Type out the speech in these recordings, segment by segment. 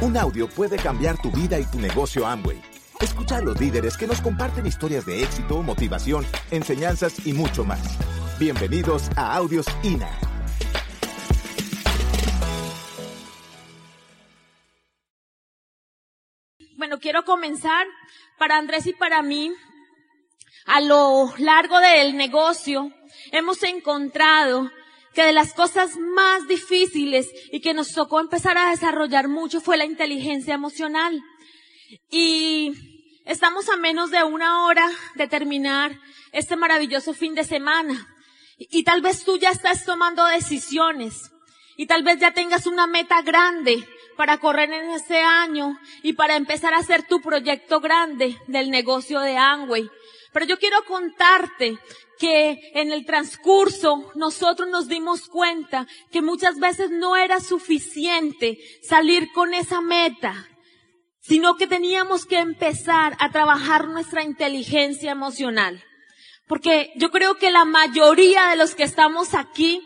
Un audio puede cambiar tu vida y tu negocio Amway. Escucha a los líderes que nos comparten historias de éxito, motivación, enseñanzas y mucho más. Bienvenidos a Audios INA. Bueno, quiero comenzar para Andrés y para mí. A lo largo del negocio hemos encontrado que de las cosas más difíciles y que nos tocó empezar a desarrollar mucho fue la inteligencia emocional. Y estamos a menos de una hora de terminar este maravilloso fin de semana. Y, tal vez tú ya estás tomando decisiones. Y tal vez ya tengas una meta grande para correr en este año y para empezar a hacer tu proyecto grande del negocio de Amway. Pero yo quiero contarte que en el transcurso nosotros nos dimos cuenta que muchas veces no era suficiente salir con esa meta, sino que teníamos que empezar a trabajar nuestra inteligencia emocional. Porque yo creo que la mayoría de los que estamos aquí,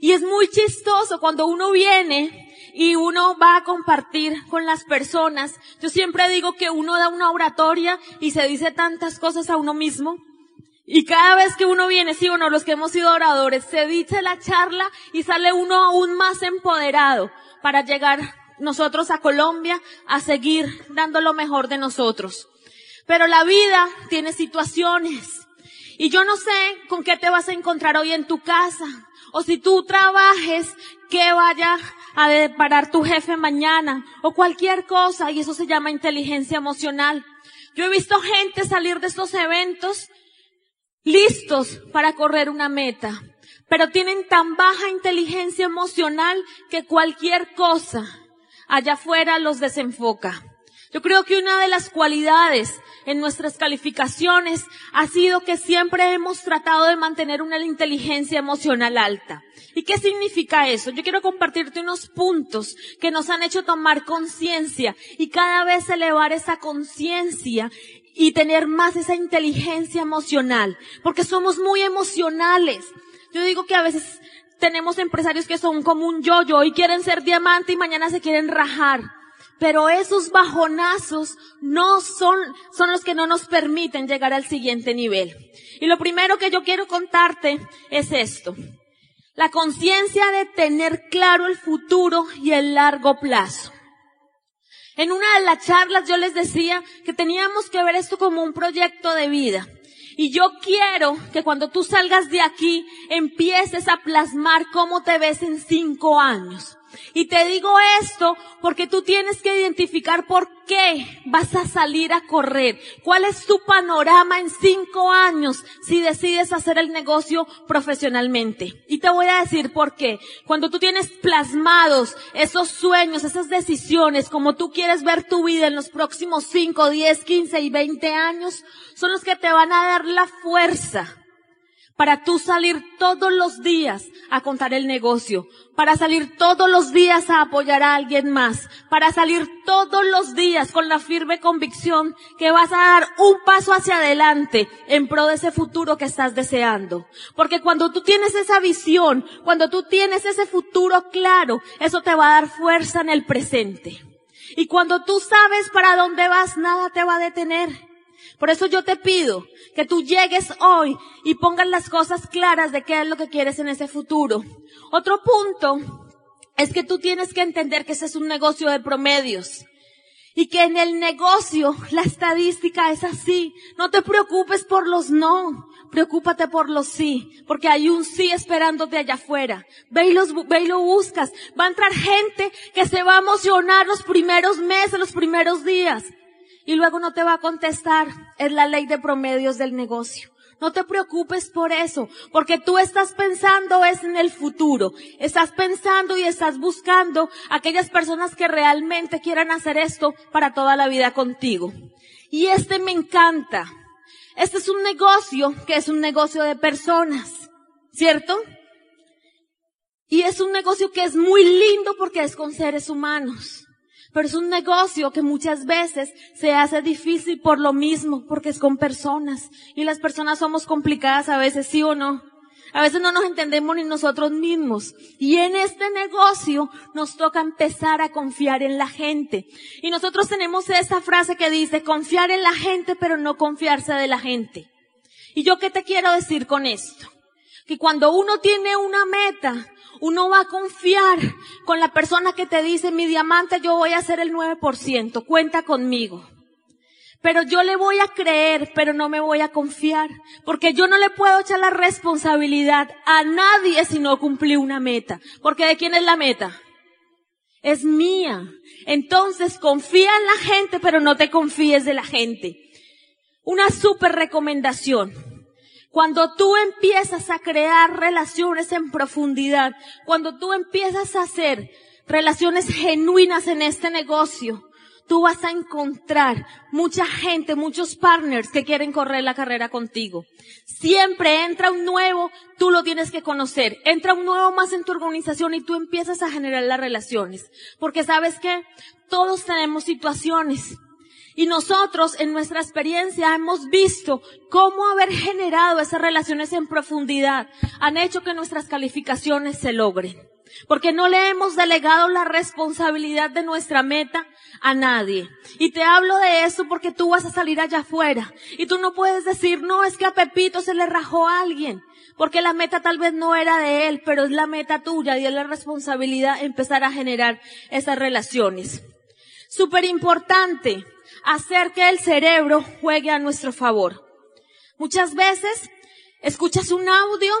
y es muy chistoso cuando uno viene y uno va a compartir con las personas. Yo siempre digo que uno da una oratoria y se dice tantas cosas a uno mismo. Y cada vez que uno viene, sí o no, los que hemos sido oradores, se dice la charla y sale uno aún más empoderado para llegar nosotros a Colombia a seguir dando lo mejor de nosotros. Pero la vida tiene situaciones. Y yo no sé con qué te vas a encontrar hoy en tu casa. O si tú trabajes, que vaya a deparar tu jefe mañana o cualquier cosa y eso se llama inteligencia emocional. Yo he visto gente salir de estos eventos listos para correr una meta, pero tienen tan baja inteligencia emocional que cualquier cosa allá afuera los desenfoca. Yo creo que una de las cualidades en nuestras calificaciones ha sido que siempre hemos tratado de mantener una inteligencia emocional alta. ¿Y qué significa eso? Yo quiero compartirte unos puntos que nos han hecho tomar conciencia y cada vez elevar esa conciencia y tener más esa inteligencia emocional, porque somos muy emocionales. Yo digo que a veces tenemos empresarios que son como un yo-yo y quieren ser diamante y mañana se quieren rajar. Pero esos bajonazos no son, son los que no nos permiten llegar al siguiente nivel. Y lo primero que yo quiero contarte es esto. La conciencia de tener claro el futuro y el largo plazo. En una de las charlas yo les decía que teníamos que ver esto como un proyecto de vida. Y yo quiero que cuando tú salgas de aquí empieces a plasmar cómo te ves en cinco años. Y te digo esto porque tú tienes que identificar por qué vas a salir a correr. ¿Cuál es tu panorama en cinco años si decides hacer el negocio profesionalmente? Y te voy a decir por qué. Cuando tú tienes plasmados esos sueños, esas decisiones, como tú quieres ver tu vida en los próximos cinco, diez, quince y veinte años, son los que te van a dar la fuerza para tú salir todos los días a contar el negocio, para salir todos los días a apoyar a alguien más, para salir todos los días con la firme convicción que vas a dar un paso hacia adelante en pro de ese futuro que estás deseando. Porque cuando tú tienes esa visión, cuando tú tienes ese futuro claro, eso te va a dar fuerza en el presente. Y cuando tú sabes para dónde vas, nada te va a detener. Por eso yo te pido que tú llegues hoy y pongas las cosas claras de qué es lo que quieres en ese futuro. Otro punto es que tú tienes que entender que ese es un negocio de promedios. Y que en el negocio la estadística es así. No te preocupes por los no. Preocúpate por los sí. Porque hay un sí esperándote allá afuera. Ve y, los, ve y lo buscas. Va a entrar gente que se va a emocionar los primeros meses, los primeros días y luego no te va a contestar. Es la ley de promedios del negocio. No te preocupes por eso, porque tú estás pensando es en el futuro. Estás pensando y estás buscando aquellas personas que realmente quieran hacer esto para toda la vida contigo. Y este me encanta. Este es un negocio que es un negocio de personas, ¿cierto? Y es un negocio que es muy lindo porque es con seres humanos. Pero es un negocio que muchas veces se hace difícil por lo mismo, porque es con personas. Y las personas somos complicadas a veces, sí o no. A veces no nos entendemos ni nosotros mismos. Y en este negocio nos toca empezar a confiar en la gente. Y nosotros tenemos esa frase que dice, confiar en la gente, pero no confiarse de la gente. ¿Y yo qué te quiero decir con esto? Que cuando uno tiene una meta, uno va a confiar con la persona que te dice, mi diamante, yo voy a hacer el 9%, cuenta conmigo. Pero yo le voy a creer, pero no me voy a confiar, porque yo no le puedo echar la responsabilidad a nadie si no cumplí una meta. Porque ¿de quién es la meta? Es mía. Entonces confía en la gente, pero no te confíes de la gente. Una super recomendación. Cuando tú empiezas a crear relaciones en profundidad, cuando tú empiezas a hacer relaciones genuinas en este negocio, tú vas a encontrar mucha gente, muchos partners que quieren correr la carrera contigo. Siempre entra un nuevo, tú lo tienes que conocer. Entra un nuevo más en tu organización y tú empiezas a generar las relaciones. Porque sabes que todos tenemos situaciones. Y nosotros en nuestra experiencia hemos visto cómo haber generado esas relaciones en profundidad han hecho que nuestras calificaciones se logren. Porque no le hemos delegado la responsabilidad de nuestra meta a nadie. Y te hablo de eso porque tú vas a salir allá afuera. Y tú no puedes decir, no, es que a Pepito se le rajó a alguien. Porque la meta tal vez no era de él, pero es la meta tuya y es la responsabilidad empezar a generar esas relaciones. Súper importante, hacer que el cerebro juegue a nuestro favor. Muchas veces escuchas un audio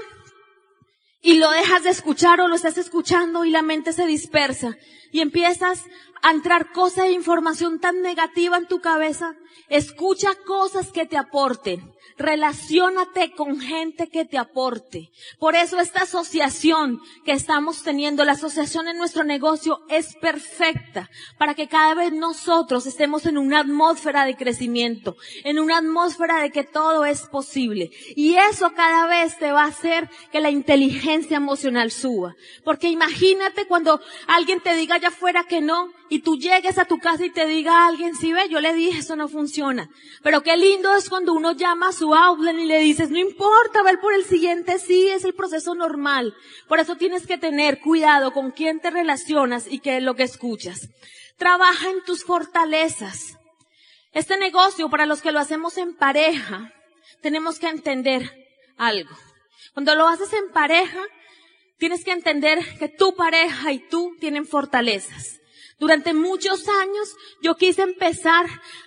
y lo dejas de escuchar o lo estás escuchando y la mente se dispersa y empiezas a entrar cosas e información tan negativa en tu cabeza. Escucha cosas que te aporten. Relaciónate con gente que te aporte. Por eso esta asociación que estamos teniendo, la asociación en nuestro negocio es perfecta para que cada vez nosotros estemos en una atmósfera de crecimiento, en una atmósfera de que todo es posible. Y eso cada vez te va a hacer que la inteligencia emocional suba. Porque imagínate cuando alguien te diga allá afuera que no, y tú llegues a tu casa y te diga a alguien, si ve, yo le dije, eso no funciona. Pero qué lindo es cuando uno llama su outlet y le dices, no importa, ver por el siguiente, sí, es el proceso normal. Por eso tienes que tener cuidado con quién te relacionas y qué es lo que escuchas. Trabaja en tus fortalezas. Este negocio, para los que lo hacemos en pareja, tenemos que entender algo. Cuando lo haces en pareja, tienes que entender que tu pareja y tú tienen fortalezas. Durante muchos años yo quise empezar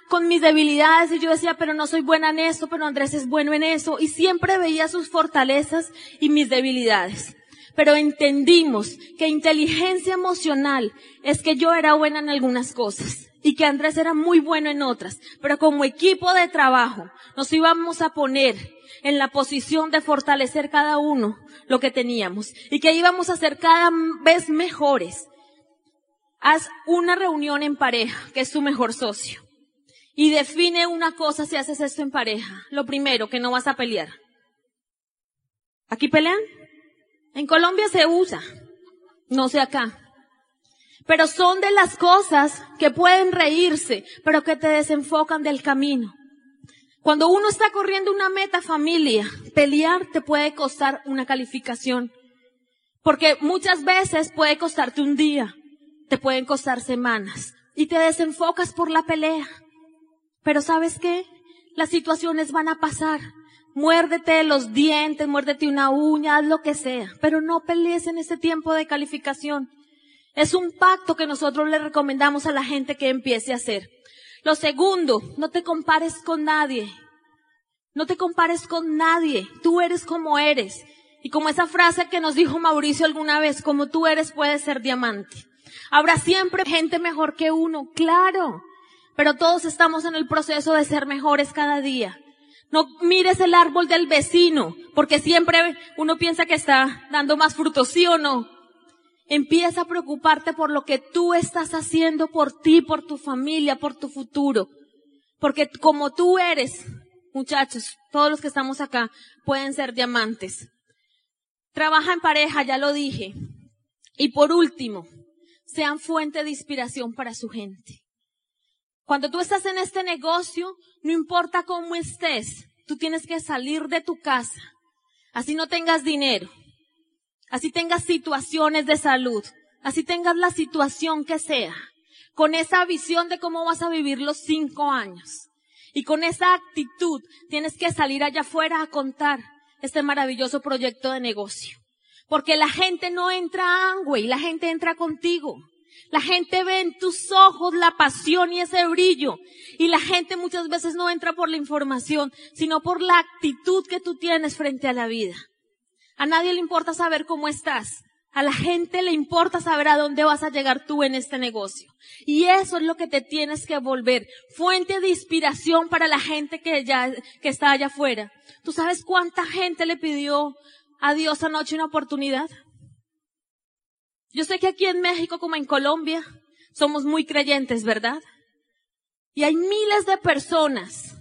con mis debilidades y yo decía, pero no soy buena en eso, pero Andrés es bueno en eso. Y siempre veía sus fortalezas y mis debilidades. Pero entendimos que inteligencia emocional es que yo era buena en algunas cosas y que Andrés era muy bueno en otras. Pero como equipo de trabajo nos íbamos a poner en la posición de fortalecer cada uno lo que teníamos y que íbamos a ser cada vez mejores Haz una reunión en pareja, que es tu mejor socio. Y define una cosa si haces esto en pareja. Lo primero, que no vas a pelear. ¿Aquí pelean? En Colombia se usa. No sé acá. Pero son de las cosas que pueden reírse, pero que te desenfocan del camino. Cuando uno está corriendo una meta familia, pelear te puede costar una calificación. Porque muchas veces puede costarte un día, te pueden costar semanas y te desenfocas por la pelea. Pero ¿sabes qué? Las situaciones van a pasar. Muérdete los dientes, muérdete una uña, haz lo que sea, pero no pelees en ese tiempo de calificación. Es un pacto que nosotros le recomendamos a la gente que empiece a hacer. Lo segundo, no te compares con nadie. No te compares con nadie. Tú eres como eres. Y como esa frase que nos dijo Mauricio alguna vez, como tú eres puedes ser diamante. Habrá siempre gente mejor que uno, claro. Pero todos estamos en el proceso de ser mejores cada día. No mires el árbol del vecino, porque siempre uno piensa que está dando más frutos, ¿sí o no? Empieza a preocuparte por lo que tú estás haciendo por ti, por tu familia, por tu futuro. Porque como tú eres, muchachos, todos los que estamos acá pueden ser diamantes. Trabaja en pareja, ya lo dije. Y por último, sean fuente de inspiración para su gente. Cuando tú estás en este negocio, no importa cómo estés, tú tienes que salir de tu casa, así no tengas dinero, así tengas situaciones de salud, así tengas la situación que sea, con esa visión de cómo vas a vivir los cinco años. Y con esa actitud tienes que salir allá afuera a contar este maravilloso proyecto de negocio. Porque la gente no entra a Angway, la gente entra contigo. La gente ve en tus ojos la pasión y ese brillo. Y la gente muchas veces no entra por la información, sino por la actitud que tú tienes frente a la vida. A nadie le importa saber cómo estás. A la gente le importa saber a dónde vas a llegar tú en este negocio. Y eso es lo que te tienes que volver. Fuente de inspiración para la gente que ya, que está allá afuera. ¿Tú sabes cuánta gente le pidió a Dios anoche una oportunidad? Yo sé que aquí en México como en Colombia somos muy creyentes, ¿verdad? Y hay miles de personas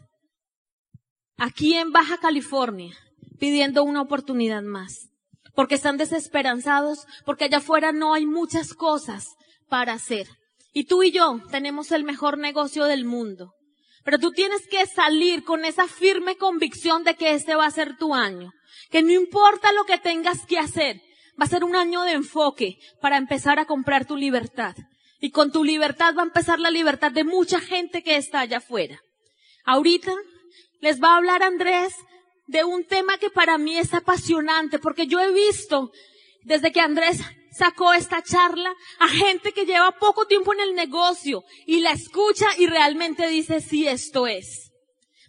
aquí en Baja California pidiendo una oportunidad más. Porque están desesperanzados, porque allá afuera no hay muchas cosas para hacer. Y tú y yo tenemos el mejor negocio del mundo. Pero tú tienes que salir con esa firme convicción de que este va a ser tu año. Que no importa lo que tengas que hacer, Va a ser un año de enfoque para empezar a comprar tu libertad. Y con tu libertad va a empezar la libertad de mucha gente que está allá afuera. Ahorita les va a hablar Andrés de un tema que para mí es apasionante porque yo he visto desde que Andrés sacó esta charla a gente que lleva poco tiempo en el negocio y la escucha y realmente dice sí esto es.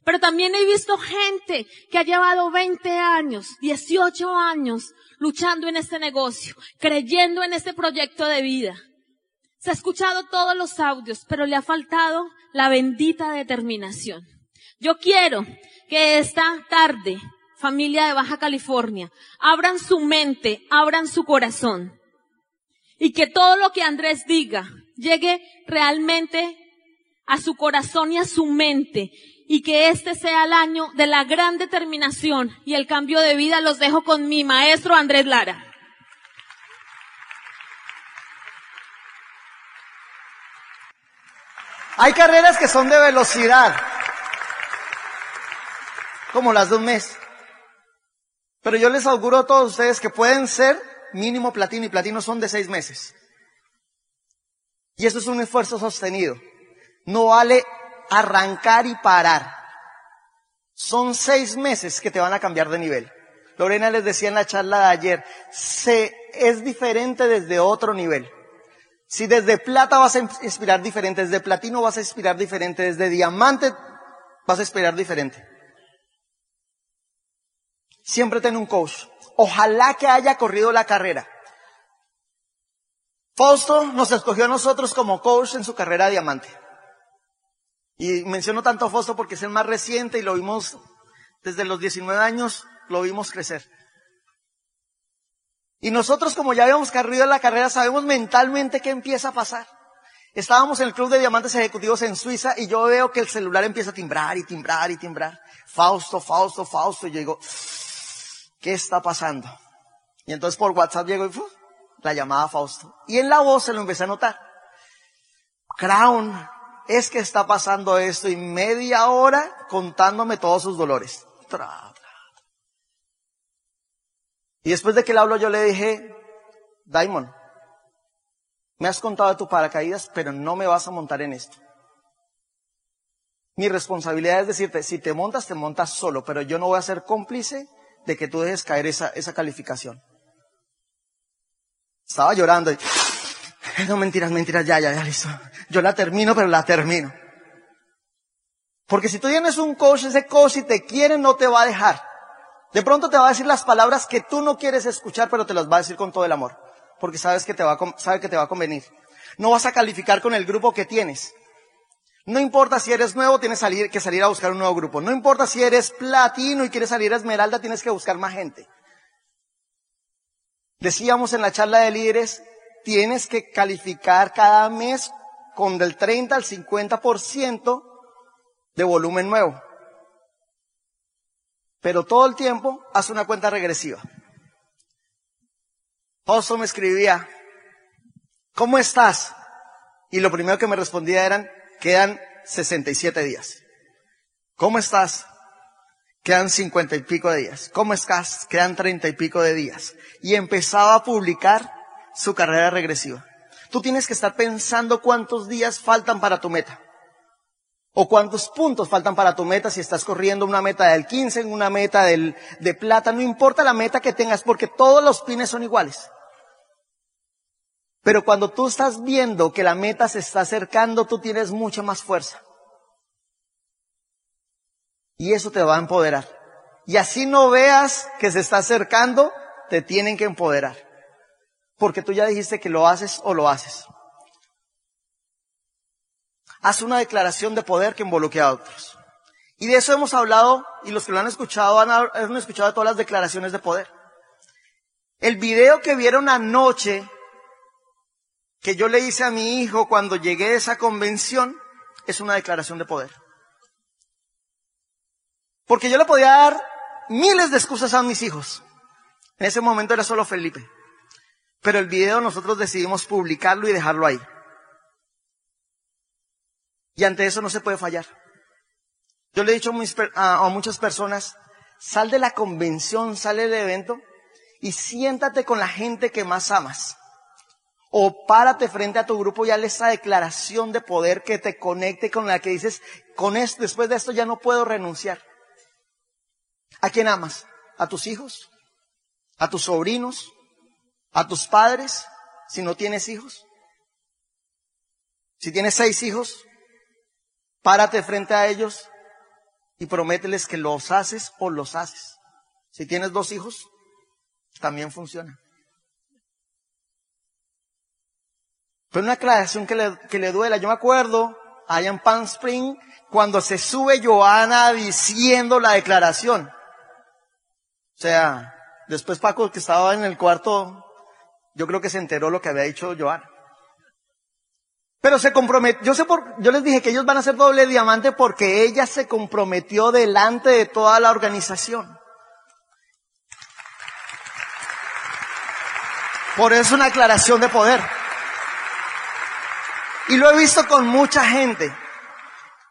Pero también he visto gente que ha llevado 20 años, 18 años luchando en este negocio, creyendo en este proyecto de vida. Se ha escuchado todos los audios, pero le ha faltado la bendita determinación. Yo quiero que esta tarde, familia de Baja California, abran su mente, abran su corazón. Y que todo lo que Andrés diga llegue realmente a su corazón y a su mente y que este sea el año de la gran determinación y el cambio de vida. Los dejo con mi maestro Andrés Lara. Hay carreras que son de velocidad, como las de un mes. Pero yo les auguro a todos ustedes que pueden ser mínimo platino y platino son de seis meses. Y eso es un esfuerzo sostenido. No vale arrancar y parar. Son seis meses que te van a cambiar de nivel. Lorena les decía en la charla de ayer, se, es diferente desde otro nivel. Si desde plata vas a inspirar diferente, desde platino vas a inspirar diferente, desde diamante vas a inspirar diferente. Siempre ten un coach. Ojalá que haya corrido la carrera. Fausto nos escogió a nosotros como coach en su carrera diamante. Y menciono tanto Fausto porque es el más reciente y lo vimos desde los 19 años, lo vimos crecer. Y nosotros como ya habíamos corrido la carrera, sabemos mentalmente qué empieza a pasar. Estábamos en el Club de Diamantes Ejecutivos en Suiza y yo veo que el celular empieza a timbrar y timbrar y timbrar. Fausto, Fausto, Fausto. Y yo digo, ¿qué está pasando? Y entonces por WhatsApp llegó y la llamada Fausto. Y en la voz se lo empecé a notar. Crown, es que está pasando esto y media hora contándome todos sus dolores. Y después de que le hablo yo le dije, Daimon, me has contado de tu paracaídas, pero no me vas a montar en esto. Mi responsabilidad es decirte, si te montas, te montas solo, pero yo no voy a ser cómplice de que tú dejes caer esa, esa calificación. Estaba llorando y, no mentiras, mentiras, ya, ya, ya, listo. Yo la termino, pero la termino. Porque si tú tienes un coach, ese coach si te quiere no te va a dejar. De pronto te va a decir las palabras que tú no quieres escuchar, pero te las va a decir con todo el amor. Porque sabes que te va a, sabe que te va a convenir. No vas a calificar con el grupo que tienes. No importa si eres nuevo, tienes que salir a buscar un nuevo grupo. No importa si eres platino y quieres salir a esmeralda, tienes que buscar más gente. Decíamos en la charla de líderes, tienes que calificar cada mes con del 30 al 50% de volumen nuevo. Pero todo el tiempo hace una cuenta regresiva. Fausto me escribía, ¿cómo estás? Y lo primero que me respondía eran, quedan 67 días. ¿Cómo estás? quedan cincuenta y pico de días. ¿Cómo estás? Quedan treinta y pico de días. Y empezaba a publicar su carrera regresiva. Tú tienes que estar pensando cuántos días faltan para tu meta. O cuántos puntos faltan para tu meta si estás corriendo una meta del 15, una meta del, de plata. No importa la meta que tengas porque todos los pines son iguales. Pero cuando tú estás viendo que la meta se está acercando, tú tienes mucha más fuerza. Y eso te va a empoderar. Y así no veas que se está acercando, te tienen que empoderar. Porque tú ya dijiste que lo haces o lo haces. Haz una declaración de poder que involucre a otros. Y de eso hemos hablado, y los que lo han escuchado han, han escuchado todas las declaraciones de poder. El video que vieron anoche, que yo le hice a mi hijo cuando llegué a esa convención, es una declaración de poder. Porque yo le podía dar miles de excusas a mis hijos. En ese momento era solo Felipe. Pero el video nosotros decidimos publicarlo y dejarlo ahí. Y ante eso no se puede fallar. Yo le he dicho a muchas personas, sal de la convención, sale del evento y siéntate con la gente que más amas. O párate frente a tu grupo y hazle esa declaración de poder que te conecte con la que dices, con esto, después de esto ya no puedo renunciar. ¿A quién amas? ¿A tus hijos? ¿A tus sobrinos? ¿A tus padres? Si no tienes hijos. Si tienes seis hijos, párate frente a ellos y promételes que los haces o los haces. Si tienes dos hijos, también funciona. Fue una aclaración que le, que le duela. Yo me acuerdo allá en Palm Spring cuando se sube Joana diciendo la declaración. O sea, después Paco, que estaba en el cuarto, yo creo que se enteró lo que había dicho Joana. Pero se comprometió, yo sé por, yo les dije que ellos van a ser doble diamante porque ella se comprometió delante de toda la organización. Por eso una aclaración de poder. Y lo he visto con mucha gente.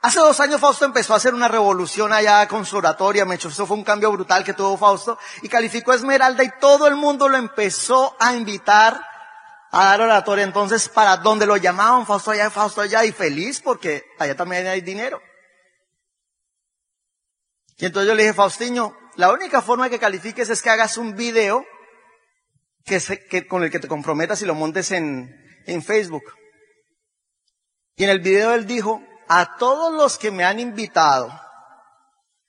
Hace dos años Fausto empezó a hacer una revolución allá con su oratoria, me eso fue un cambio brutal que tuvo Fausto, y calificó a Esmeralda y todo el mundo lo empezó a invitar a dar oratoria. Entonces, para donde lo llamaban, Fausto allá, Fausto allá, y feliz porque allá también hay dinero. Y entonces yo le dije, Faustiño, la única forma que califiques es que hagas un video que con el que te comprometas y lo montes en, en Facebook. Y en el video él dijo, a todos los que me han invitado,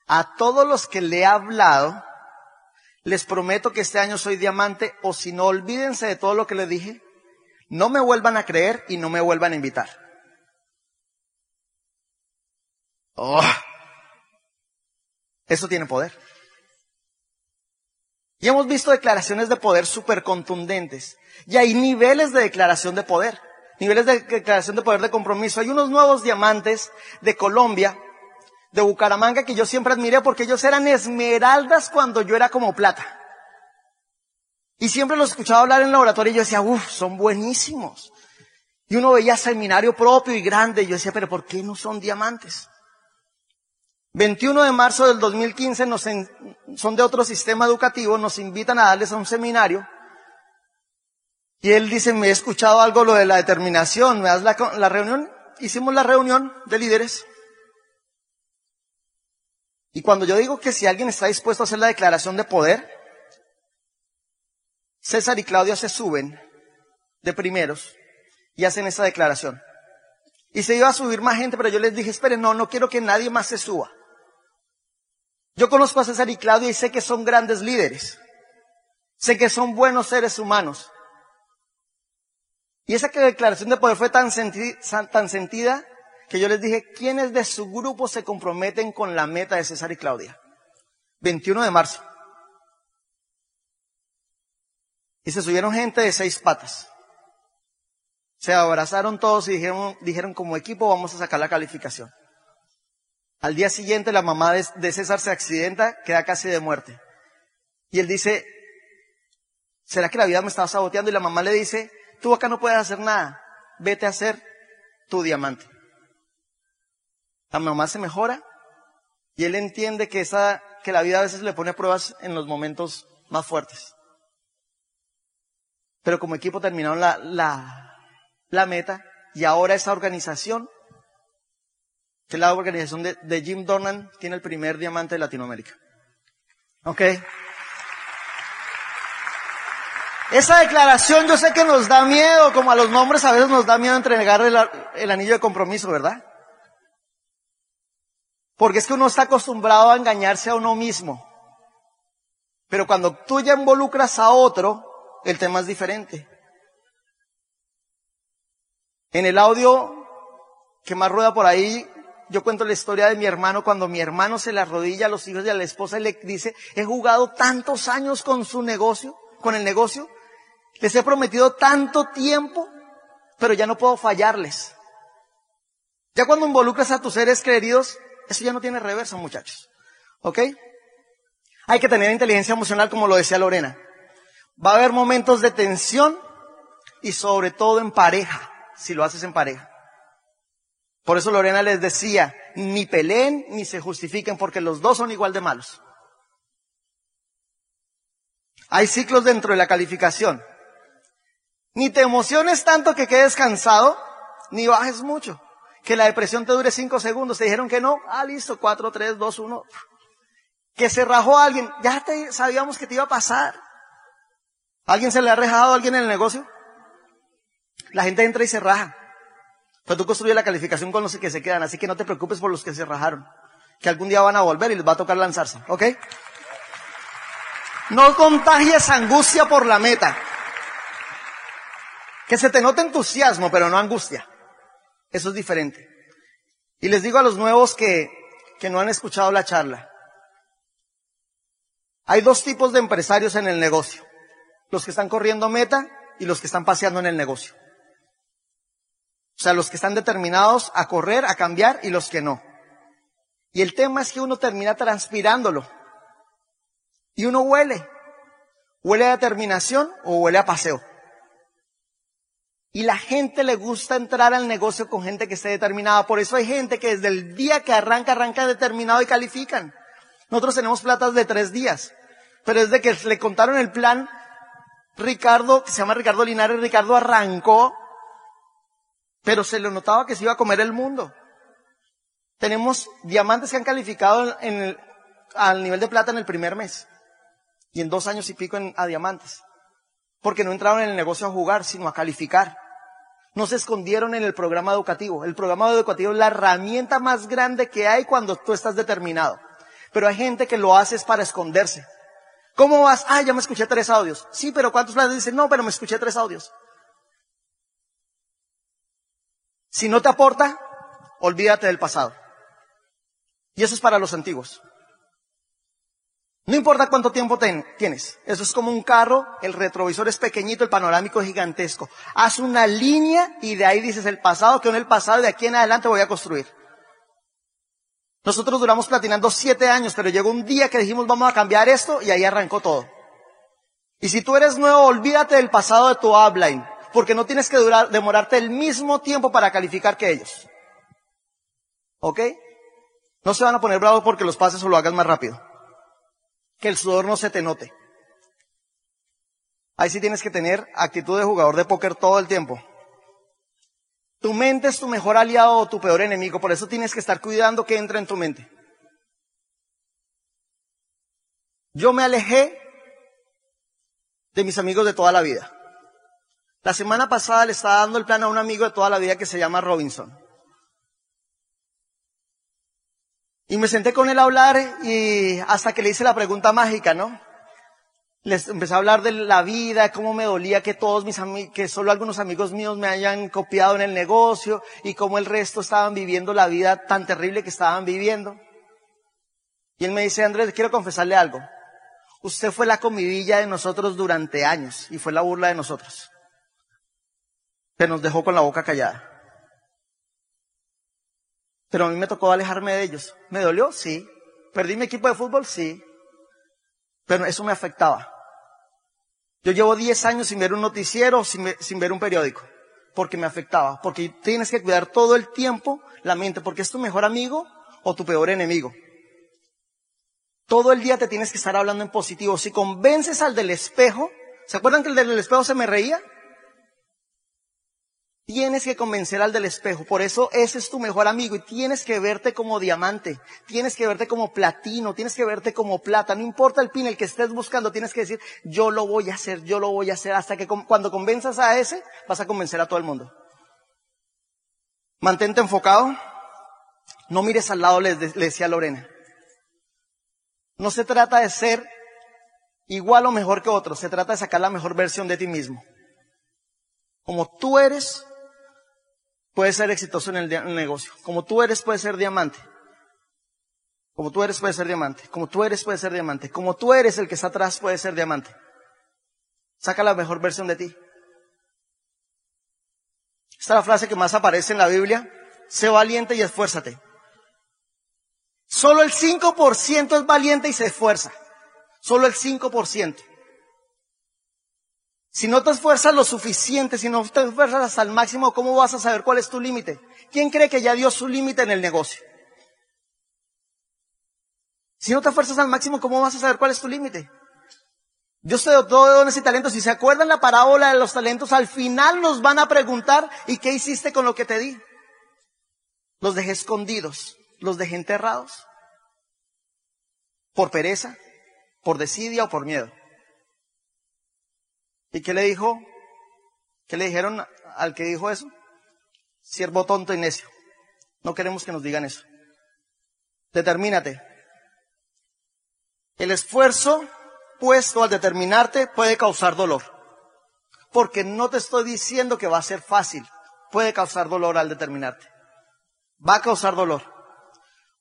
a todos los que le he hablado, les prometo que este año soy diamante o si no, olvídense de todo lo que les dije, no me vuelvan a creer y no me vuelvan a invitar. Oh, eso tiene poder. Y hemos visto declaraciones de poder súper contundentes. Y hay niveles de declaración de poder niveles de declaración de poder de compromiso. Hay unos nuevos diamantes de Colombia, de Bucaramanga, que yo siempre admiré porque ellos eran esmeraldas cuando yo era como plata. Y siempre los escuchaba hablar en el laboratorio y yo decía, uff, son buenísimos. Y uno veía seminario propio y grande y yo decía, pero ¿por qué no son diamantes? 21 de marzo del 2015 nos son de otro sistema educativo, nos invitan a darles a un seminario y él dice, me he escuchado algo lo de la determinación, ¿me das la, la reunión? Hicimos la reunión de líderes. Y cuando yo digo que si alguien está dispuesto a hacer la declaración de poder, César y Claudia se suben de primeros y hacen esa declaración. Y se iba a subir más gente, pero yo les dije, esperen, no, no quiero que nadie más se suba. Yo conozco a César y Claudia y sé que son grandes líderes. Sé que son buenos seres humanos. Y esa declaración de poder fue tan, sentida que yo les dije, ¿quiénes de su grupo se comprometen con la meta de César y Claudia? 21 de marzo. Y se subieron gente de seis patas. Se abrazaron todos y dijeron, dijeron como equipo vamos a sacar la calificación. Al día siguiente la mamá de, de César se accidenta, queda casi de muerte. Y él dice, ¿será que la vida me estaba saboteando? Y la mamá le dice, tú acá no puedes hacer nada, vete a hacer tu diamante. La mamá se mejora Y él entiende que esa, que la vida a veces le pone pruebas en los momentos más fuertes. Pero como equipo terminaron la, la, la meta y ahora esa organización, que es la organización de, de Jim Dornan, tiene el primer diamante de Latinoamérica. ¿Ok? Esa declaración yo sé que nos da miedo, como a los nombres a veces nos da miedo entregar el, el anillo de compromiso, ¿verdad? Porque es que uno está acostumbrado a engañarse a uno mismo. Pero cuando tú ya involucras a otro, el tema es diferente. En el audio que más rueda por ahí, yo cuento la historia de mi hermano cuando mi hermano se le arrodilla a los hijos y a la esposa y le dice, he jugado tantos años con su negocio, con el negocio, les he prometido tanto tiempo, pero ya no puedo fallarles. Ya cuando involucras a tus seres queridos, eso ya no tiene reverso, muchachos. ¿Ok? Hay que tener inteligencia emocional, como lo decía Lorena. Va a haber momentos de tensión y sobre todo en pareja, si lo haces en pareja. Por eso Lorena les decía, ni peleen ni se justifiquen porque los dos son igual de malos. Hay ciclos dentro de la calificación. Ni te emociones tanto que quedes cansado, ni bajes mucho. Que la depresión te dure cinco segundos. Te dijeron que no. Ah, listo, cuatro, tres, dos, uno. Que se rajó a alguien. Ya te, sabíamos que te iba a pasar. ¿Alguien se le ha rajado a alguien en el negocio? La gente entra y se raja. Pero tú construyes la calificación con los que se quedan, así que no te preocupes por los que se rajaron. Que algún día van a volver y les va a tocar lanzarse, ¿ok? No contagies angustia por la meta. Que se te note entusiasmo, pero no angustia. Eso es diferente. Y les digo a los nuevos que, que no han escuchado la charla. Hay dos tipos de empresarios en el negocio. Los que están corriendo meta y los que están paseando en el negocio. O sea, los que están determinados a correr, a cambiar y los que no. Y el tema es que uno termina transpirándolo. Y uno huele. Huele a determinación o huele a paseo. Y la gente le gusta entrar al negocio con gente que esté determinada. Por eso hay gente que desde el día que arranca, arranca determinado y califican. Nosotros tenemos platas de tres días. Pero desde que le contaron el plan, Ricardo, que se llama Ricardo Linares, Ricardo arrancó, pero se le notaba que se iba a comer el mundo. Tenemos diamantes que han calificado en el, al nivel de plata en el primer mes. Y en dos años y pico en, a diamantes. Porque no entraron en el negocio a jugar, sino a calificar. No se escondieron en el programa educativo. El programa educativo es la herramienta más grande que hay cuando tú estás determinado. Pero hay gente que lo hace para esconderse. ¿Cómo vas? Ah, ya me escuché tres audios. Sí, pero ¿cuántos planes dicen? No, pero me escuché tres audios. Si no te aporta, olvídate del pasado. Y eso es para los antiguos. No importa cuánto tiempo tienes. Eso es como un carro, el retrovisor es pequeñito, el panorámico es gigantesco. Haz una línea y de ahí dices el pasado, que en el pasado, de aquí en adelante voy a construir. Nosotros duramos platinando siete años, pero llegó un día que dijimos vamos a cambiar esto y ahí arrancó todo. Y si tú eres nuevo, olvídate del pasado de tu upline, porque no tienes que durar, demorarte el mismo tiempo para calificar que ellos. ¿Ok? No se van a poner bravos porque los pases o lo hagas más rápido que el sudor no se te note. Ahí sí tienes que tener actitud de jugador de póker todo el tiempo. Tu mente es tu mejor aliado o tu peor enemigo, por eso tienes que estar cuidando que entra en tu mente. Yo me alejé de mis amigos de toda la vida. La semana pasada le estaba dando el plan a un amigo de toda la vida que se llama Robinson. Y me senté con él a hablar y hasta que le hice la pregunta mágica, ¿no? Les empecé a hablar de la vida, cómo me dolía que todos mis amigos, que solo algunos amigos míos me hayan copiado en el negocio y cómo el resto estaban viviendo la vida tan terrible que estaban viviendo. Y él me dice, Andrés, quiero confesarle algo. Usted fue la comidilla de nosotros durante años y fue la burla de nosotros. Pero nos dejó con la boca callada. Pero a mí me tocó alejarme de ellos. ¿Me dolió? Sí. ¿Perdí mi equipo de fútbol? Sí. Pero eso me afectaba. Yo llevo 10 años sin ver un noticiero, sin, sin ver un periódico. Porque me afectaba. Porque tienes que cuidar todo el tiempo la mente. Porque es tu mejor amigo o tu peor enemigo. Todo el día te tienes que estar hablando en positivo. Si convences al del espejo, ¿se acuerdan que el del espejo se me reía? Tienes que convencer al del espejo. Por eso ese es tu mejor amigo y tienes que verte como diamante, tienes que verte como platino, tienes que verte como plata. No importa el pin, el que estés buscando, tienes que decir, yo lo voy a hacer, yo lo voy a hacer. Hasta que cuando convenzas a ese, vas a convencer a todo el mundo. Mantente enfocado. No mires al lado, le, decía Lorena. No se trata de ser igual o mejor que otro, se trata de sacar la mejor versión de ti mismo. Como tú eres, puedes ser exitoso en el, negocio. Como tú eres, puedes ser diamante. Como tú eres, puedes ser diamante. Como tú eres, puedes ser diamante. Como tú eres el que está atrás, puedes ser diamante. Saca la mejor versión de ti. Esta es la frase que más aparece en la Biblia. Sé valiente y esfuérzate. Solo el 5% es valiente y se esfuerza. Solo el 5%. Si no te esfuerzas lo suficiente, si no te esfuerzas hasta el máximo, ¿cómo vas a saber cuál es tu límite? ¿Quién cree que ya dio su límite en el negocio? Si no te esfuerzas al máximo, ¿cómo vas a saber cuál es tu límite? Dios te dio dones y talentos. Si se acuerdan la parábola de los talentos, al final nos van a preguntar, ¿y qué hiciste con lo que te di? Los dejé escondidos, los dejé enterrados. Por pereza, por desidia o por miedo. ¿Y qué le dijo? ¿Qué le dijeron al que dijo eso? Siervo tonto y necio. No queremos que nos digan eso. Determínate. El esfuerzo puesto al determinarte puede causar dolor. Porque no te estoy diciendo que va a ser fácil. Puede causar dolor al determinarte. Va a causar dolor.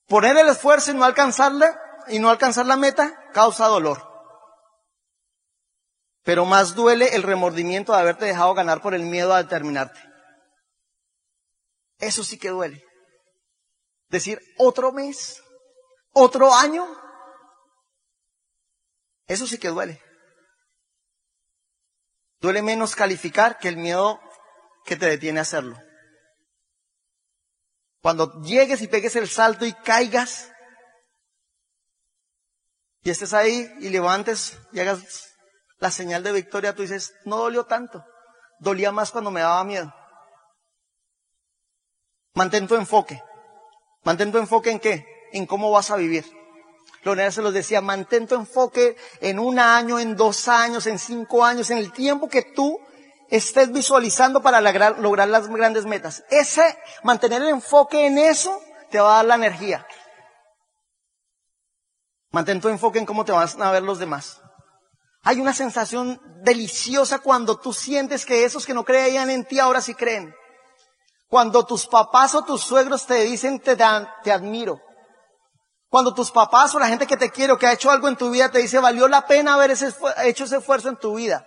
Poner el esfuerzo y no alcanzarla y no alcanzar la meta causa dolor. Pero más duele el remordimiento de haberte dejado ganar por el miedo a determinarte. Eso sí que duele. Decir, otro mes, otro año. Eso sí que duele. Duele menos calificar que el miedo que te detiene a hacerlo. Cuando llegues y pegues el salto y caigas, y estés ahí y levantes y hagas la señal de victoria, tú dices, no dolió tanto, dolía más cuando me daba miedo. Mantén tu enfoque. Mantén tu enfoque en qué? En cómo vas a vivir. Leonel se los decía, mantén tu enfoque en un año, en dos años, en cinco años, en el tiempo que tú estés visualizando para lograr las grandes metas. Ese, mantener el enfoque en eso, te va a dar la energía. Mantén tu enfoque en cómo te van a ver los demás. Hay una sensación deliciosa cuando tú sientes que esos que no creían en ti ahora sí creen. Cuando tus papás o tus suegros te dicen te, dan, te admiro. Cuando tus papás o la gente que te quiere o que ha hecho algo en tu vida te dice valió la pena haber hecho ese esfuerzo en tu vida.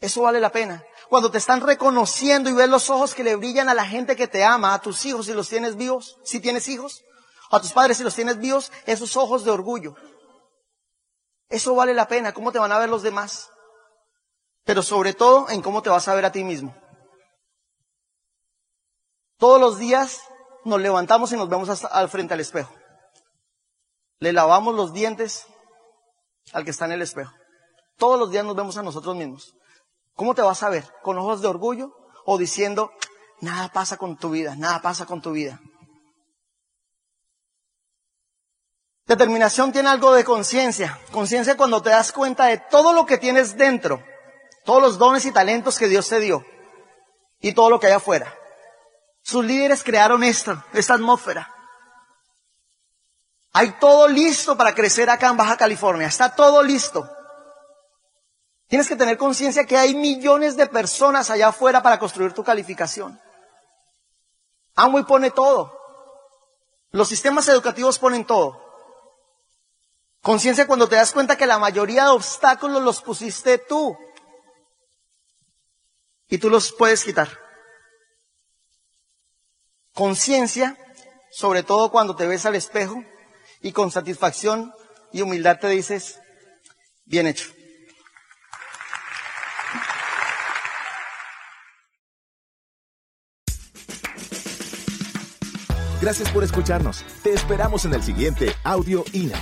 Eso vale la pena. Cuando te están reconociendo y ves los ojos que le brillan a la gente que te ama, a tus hijos si los tienes vivos, si tienes hijos, a tus padres si los tienes vivos, esos ojos de orgullo. Eso vale la pena, cómo te van a ver los demás. Pero sobre todo en cómo te vas a ver a ti mismo. Todos los días nos levantamos y nos vemos al frente al espejo. Le lavamos los dientes al que está en el espejo. Todos los días nos vemos a nosotros mismos. ¿Cómo te vas a ver? ¿Con ojos de orgullo o diciendo, nada pasa con tu vida, nada pasa con tu vida? Determinación tiene algo de conciencia. Conciencia cuando te das cuenta de todo lo que tienes dentro, todos los dones y talentos que Dios te dio y todo lo que hay afuera. Sus líderes crearon esto, esta atmósfera. Hay todo listo para crecer acá en Baja California. Está todo listo. Tienes que tener conciencia que hay millones de personas allá afuera para construir tu calificación. Amway pone todo. Los sistemas educativos ponen todo. Conciencia cuando te das cuenta que la mayoría de obstáculos los pusiste tú. Y tú los puedes quitar. Conciencia, sobre todo cuando te ves al espejo y con satisfacción y humildad te dices, bien hecho. Gracias por escucharnos. Te esperamos en el siguiente Audio INA.